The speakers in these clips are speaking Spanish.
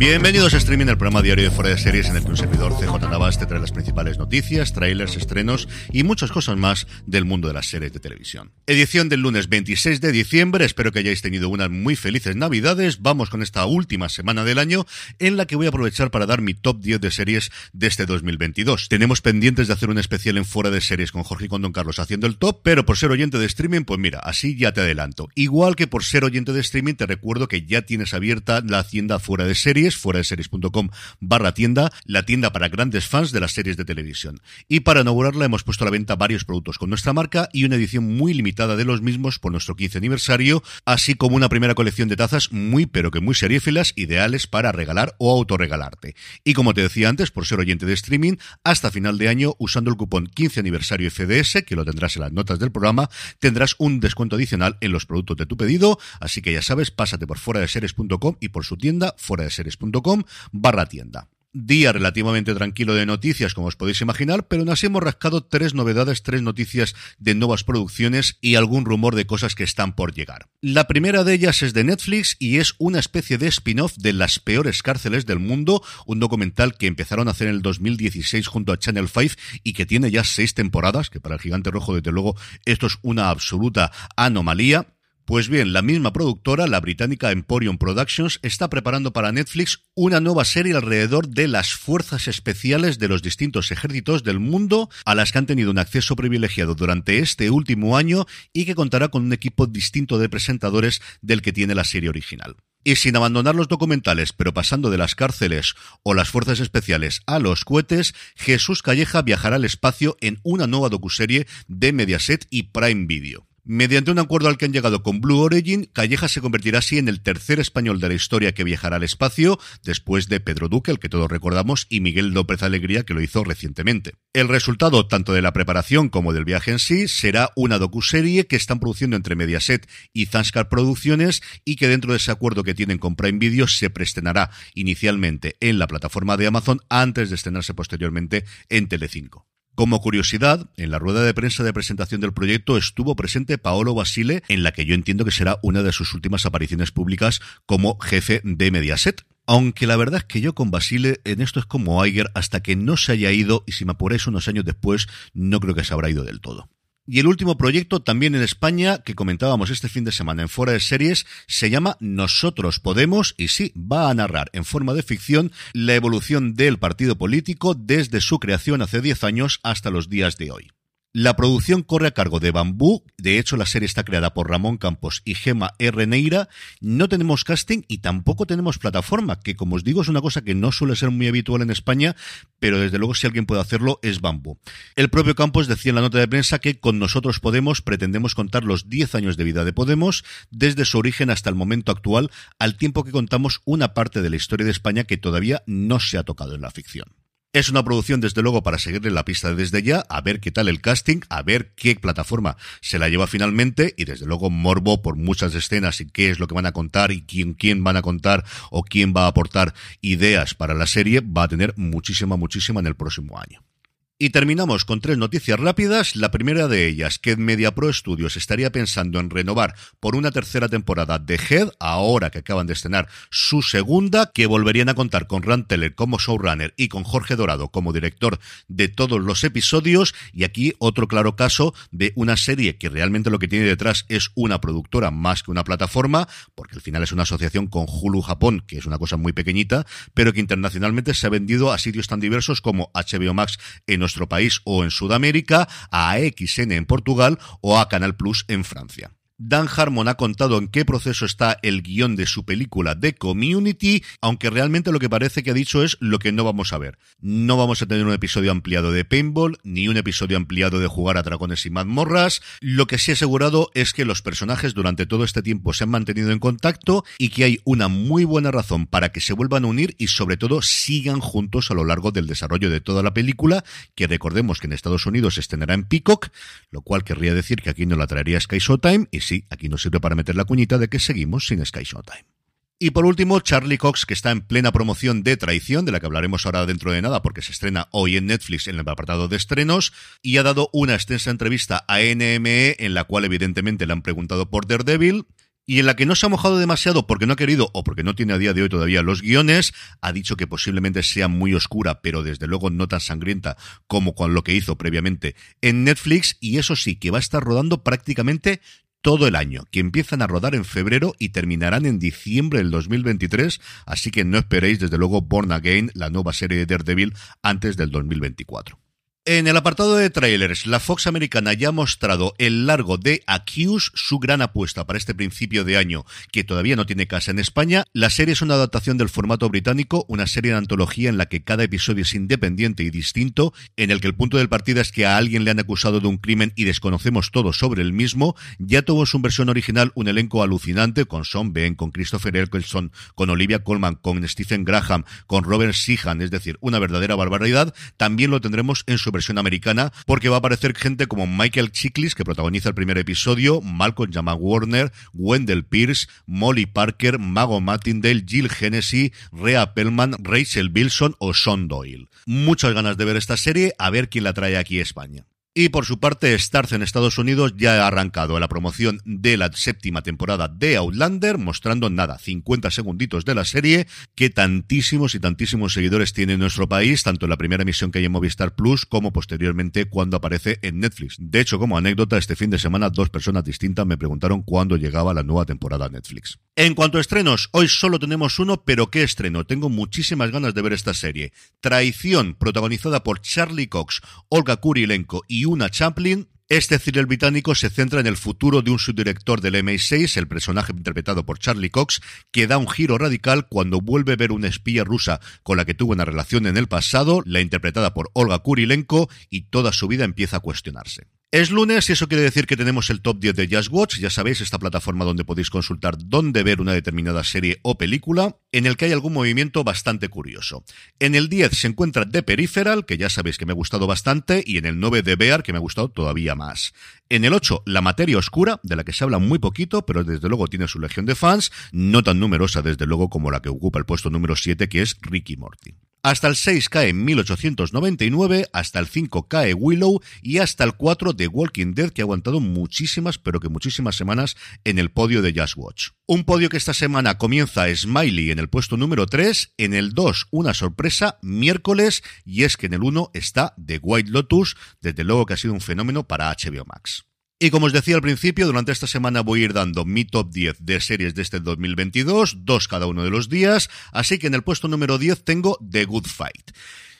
Bienvenidos a Streaming, el programa diario de Fuera de Series en el que un servidor CJ Navas te trae las principales noticias, trailers, estrenos y muchas cosas más del mundo de las series de televisión. Edición del lunes 26 de diciembre, espero que hayáis tenido unas muy felices navidades. Vamos con esta última semana del año en la que voy a aprovechar para dar mi top 10 de series de este 2022. Tenemos pendientes de hacer un especial en Fuera de Series con Jorge y con Don Carlos haciendo el top, pero por ser oyente de streaming, pues mira, así ya te adelanto. Igual que por ser oyente de streaming, te recuerdo que ya tienes abierta la hacienda Fuera de Series, fuera de series.com barra tienda, la tienda para grandes fans de las series de televisión. Y para inaugurarla hemos puesto a la venta varios productos con nuestra marca y una edición muy limitada de los mismos por nuestro 15 aniversario, así como una primera colección de tazas muy pero que muy seriéfilas, ideales para regalar o autorregalarte. Y como te decía antes, por ser oyente de streaming, hasta final de año, usando el cupón 15 aniversario FDS, que lo tendrás en las notas del programa, tendrás un descuento adicional en los productos de tu pedido, así que ya sabes, pásate por fuera de series.com y por su tienda, fuera de barra tienda. Día relativamente tranquilo de noticias, como os podéis imaginar, pero nos hemos rascado tres novedades, tres noticias de nuevas producciones y algún rumor de cosas que están por llegar. La primera de ellas es de Netflix y es una especie de spin-off de las peores cárceles del mundo, un documental que empezaron a hacer en el 2016 junto a Channel 5 y que tiene ya seis temporadas, que para el gigante rojo, desde luego, esto es una absoluta anomalía. Pues bien, la misma productora, la británica Emporium Productions, está preparando para Netflix una nueva serie alrededor de las fuerzas especiales de los distintos ejércitos del mundo, a las que han tenido un acceso privilegiado durante este último año y que contará con un equipo distinto de presentadores del que tiene la serie original. Y sin abandonar los documentales, pero pasando de las cárceles o las fuerzas especiales a los cohetes, Jesús Calleja viajará al espacio en una nueva docuserie de Mediaset y Prime Video. Mediante un acuerdo al que han llegado con Blue Origin, Calleja se convertirá así en el tercer español de la historia que viajará al espacio, después de Pedro Duque, el que todos recordamos, y Miguel López Alegría, que lo hizo recientemente. El resultado, tanto de la preparación como del viaje en sí, será una docuserie que están produciendo entre Mediaset y Zanskar Producciones y que dentro de ese acuerdo que tienen con Prime Video se preestrenará inicialmente en la plataforma de Amazon antes de estrenarse posteriormente en Telecinco. Como curiosidad, en la rueda de prensa de presentación del proyecto estuvo presente Paolo Basile, en la que yo entiendo que será una de sus últimas apariciones públicas como jefe de Mediaset. Aunque la verdad es que yo con Basile en esto es como Iger hasta que no se haya ido y si me apuráis unos años después no creo que se habrá ido del todo. Y el último proyecto, también en España, que comentábamos este fin de semana en Fuera de Series, se llama Nosotros Podemos y sí, va a narrar en forma de ficción la evolución del partido político desde su creación hace 10 años hasta los días de hoy. La producción corre a cargo de Bambú, de hecho la serie está creada por Ramón Campos y Gema R. Neira, no tenemos casting y tampoco tenemos plataforma, que como os digo es una cosa que no suele ser muy habitual en España, pero desde luego si alguien puede hacerlo es Bambú. El propio Campos decía en la nota de prensa que con nosotros Podemos pretendemos contar los 10 años de vida de Podemos, desde su origen hasta el momento actual, al tiempo que contamos una parte de la historia de España que todavía no se ha tocado en la ficción. Es una producción, desde luego, para seguirle la pista desde ya, a ver qué tal el casting, a ver qué plataforma se la lleva finalmente y, desde luego, morbo por muchas escenas y qué es lo que van a contar y quién, quién van a contar o quién va a aportar ideas para la serie, va a tener muchísima, muchísima en el próximo año. Y terminamos con tres noticias rápidas. La primera de ellas, que MediaPro Studios estaría pensando en renovar por una tercera temporada de Head, ahora que acaban de estrenar su segunda, que volverían a contar con Rand Teller como showrunner y con Jorge Dorado como director de todos los episodios. Y aquí otro claro caso de una serie que realmente lo que tiene detrás es una productora más que una plataforma, porque al final es una asociación con Hulu Japón, que es una cosa muy pequeñita, pero que internacionalmente se ha vendido a sitios tan diversos como HBO Max en nuestro país o en Sudamérica, a AXN en Portugal o a Canal Plus en Francia. Dan Harmon ha contado en qué proceso está el guion de su película The Community, aunque realmente lo que parece que ha dicho es lo que no vamos a ver. No vamos a tener un episodio ampliado de Paintball, ni un episodio ampliado de jugar a dragones y mazmorras. Lo que sí ha asegurado es que los personajes durante todo este tiempo se han mantenido en contacto y que hay una muy buena razón para que se vuelvan a unir y sobre todo sigan juntos a lo largo del desarrollo de toda la película, que recordemos que en Estados Unidos se estrenará en Peacock, lo cual querría decir que aquí no la traería Sky Showtime y sí, aquí nos sirve para meter la cuñita de que seguimos sin Sky Showtime. Y por último, Charlie Cox, que está en plena promoción de Traición, de la que hablaremos ahora dentro de nada, porque se estrena hoy en Netflix en el apartado de estrenos, y ha dado una extensa entrevista a NME, en la cual evidentemente le han preguntado por Daredevil, y en la que no se ha mojado demasiado porque no ha querido o porque no tiene a día de hoy todavía los guiones, ha dicho que posiblemente sea muy oscura, pero desde luego no tan sangrienta como con lo que hizo previamente en Netflix, y eso sí, que va a estar rodando prácticamente todo el año, que empiezan a rodar en febrero y terminarán en diciembre del 2023, así que no esperéis desde luego Born Again, la nueva serie de Daredevil, antes del 2024. En el apartado de trailers, la Fox americana ya ha mostrado el largo de Accuse, su gran apuesta para este principio de año, que todavía no tiene casa en España. La serie es una adaptación del formato británico, una serie de antología en la que cada episodio es independiente y distinto, en el que el punto del partido es que a alguien le han acusado de un crimen y desconocemos todo sobre el mismo. Ya tuvo en su versión original un elenco alucinante con Sean Ben, con Christopher Eccleston, con Olivia Colman, con Stephen Graham, con Robert Sheehan, es decir, una verdadera barbaridad. También lo tendremos en su versión americana, porque va a aparecer gente como Michael Chiklis, que protagoniza el primer episodio, Malcolm Jamal Warner, Wendell Pierce, Molly Parker, Mago Martindale, Jill Hennessy, Rhea Pellman, Rachel Wilson o Sean Doyle. Muchas ganas de ver esta serie, a ver quién la trae aquí a España. Y por su parte, Starz en Estados Unidos ya ha arrancado la promoción de la séptima temporada de Outlander, mostrando nada, 50 segunditos de la serie, que tantísimos y tantísimos seguidores tiene en nuestro país, tanto en la primera emisión que hay en Movistar Plus como posteriormente cuando aparece en Netflix. De hecho, como anécdota, este fin de semana dos personas distintas me preguntaron cuándo llegaba la nueva temporada de Netflix. En cuanto a estrenos, hoy solo tenemos uno, pero ¿qué estreno? Tengo muchísimas ganas de ver esta serie. Traición, protagonizada por Charlie Cox, Olga Kurilenko y una Chaplin, este thriller británico se centra en el futuro de un subdirector del MI6, el personaje interpretado por Charlie Cox, que da un giro radical cuando vuelve a ver una espía rusa con la que tuvo una relación en el pasado, la interpretada por Olga Kurilenko, y toda su vida empieza a cuestionarse. Es lunes y eso quiere decir que tenemos el top 10 de Just Watch, ya sabéis, esta plataforma donde podéis consultar dónde ver una determinada serie o película, en el que hay algún movimiento bastante curioso. En el 10 se encuentra The Peripheral, que ya sabéis que me ha gustado bastante, y en el 9 The Bear, que me ha gustado todavía más. En el 8, La Materia Oscura, de la que se habla muy poquito, pero desde luego tiene su legión de fans, no tan numerosa desde luego como la que ocupa el puesto número 7, que es Ricky Morty. Hasta el 6 cae 1899, hasta el 5 cae Willow y hasta el 4 The Walking Dead que ha aguantado muchísimas, pero que muchísimas semanas en el podio de Just Watch. Un podio que esta semana comienza Smiley en el puesto número 3, en el 2 una sorpresa, miércoles, y es que en el 1 está The White Lotus, desde luego que ha sido un fenómeno para HBO Max. Y como os decía al principio, durante esta semana voy a ir dando mi top 10 de series de este 2022, dos cada uno de los días, así que en el puesto número 10 tengo The Good Fight.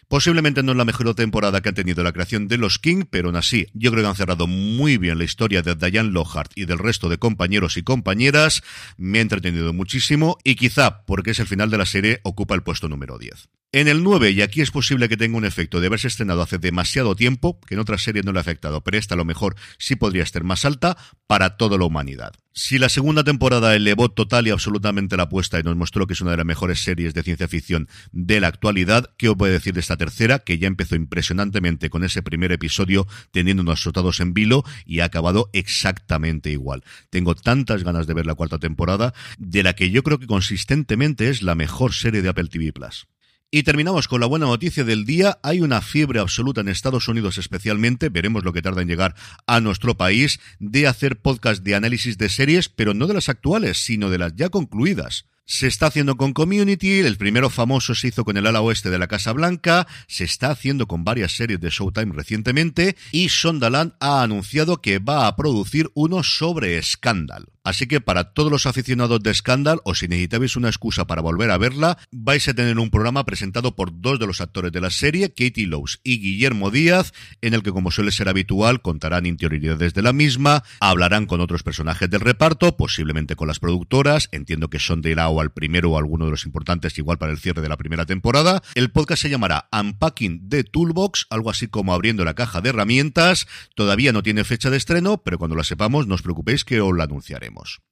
Posiblemente no es la mejor temporada que ha tenido la creación de los King, pero aún así, yo creo que han cerrado muy bien la historia de Diane Lockhart y del resto de compañeros y compañeras. Me ha entretenido muchísimo y quizá, porque es el final de la serie, ocupa el puesto número 10. En el 9, y aquí es posible que tenga un efecto de haberse estrenado hace demasiado tiempo, que en otras series no le ha afectado, pero esta a lo mejor sí podría estar más alta para toda la humanidad. Si la segunda temporada elevó total y absolutamente la apuesta y nos mostró que es una de las mejores series de ciencia ficción de la actualidad, ¿qué os puedo decir de esta tercera? Que ya empezó impresionantemente con ese primer episodio teniendo unos en vilo y ha acabado exactamente igual. Tengo tantas ganas de ver la cuarta temporada, de la que yo creo que consistentemente es la mejor serie de Apple TV Plus. Y terminamos con la buena noticia del día. Hay una fiebre absoluta en Estados Unidos especialmente, veremos lo que tarda en llegar a nuestro país, de hacer podcast de análisis de series, pero no de las actuales, sino de las ya concluidas. Se está haciendo con Community, el primero famoso se hizo con el ala oeste de la Casa Blanca, se está haciendo con varias series de Showtime recientemente y Sondaland ha anunciado que va a producir uno sobre Scandal. Así que para todos los aficionados de Scandal, o si necesitáis una excusa para volver a verla, vais a tener un programa presentado por dos de los actores de la serie, Katie Lowes y Guillermo Díaz, en el que, como suele ser habitual, contarán interioridades de la misma, hablarán con otros personajes del reparto, posiblemente con las productoras, entiendo que son de o al primero o alguno de los importantes, igual para el cierre de la primera temporada. El podcast se llamará Unpacking the Toolbox, algo así como abriendo la caja de herramientas. Todavía no tiene fecha de estreno, pero cuando la sepamos, no os preocupéis que os la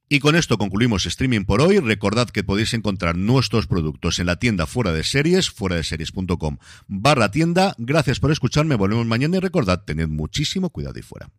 Y con esto concluimos streaming por hoy. Recordad que podéis encontrar nuestros productos en la tienda fuera de series, fuera de series.com barra tienda. Gracias por escucharme. Volvemos mañana y recordad, tened muchísimo cuidado y fuera.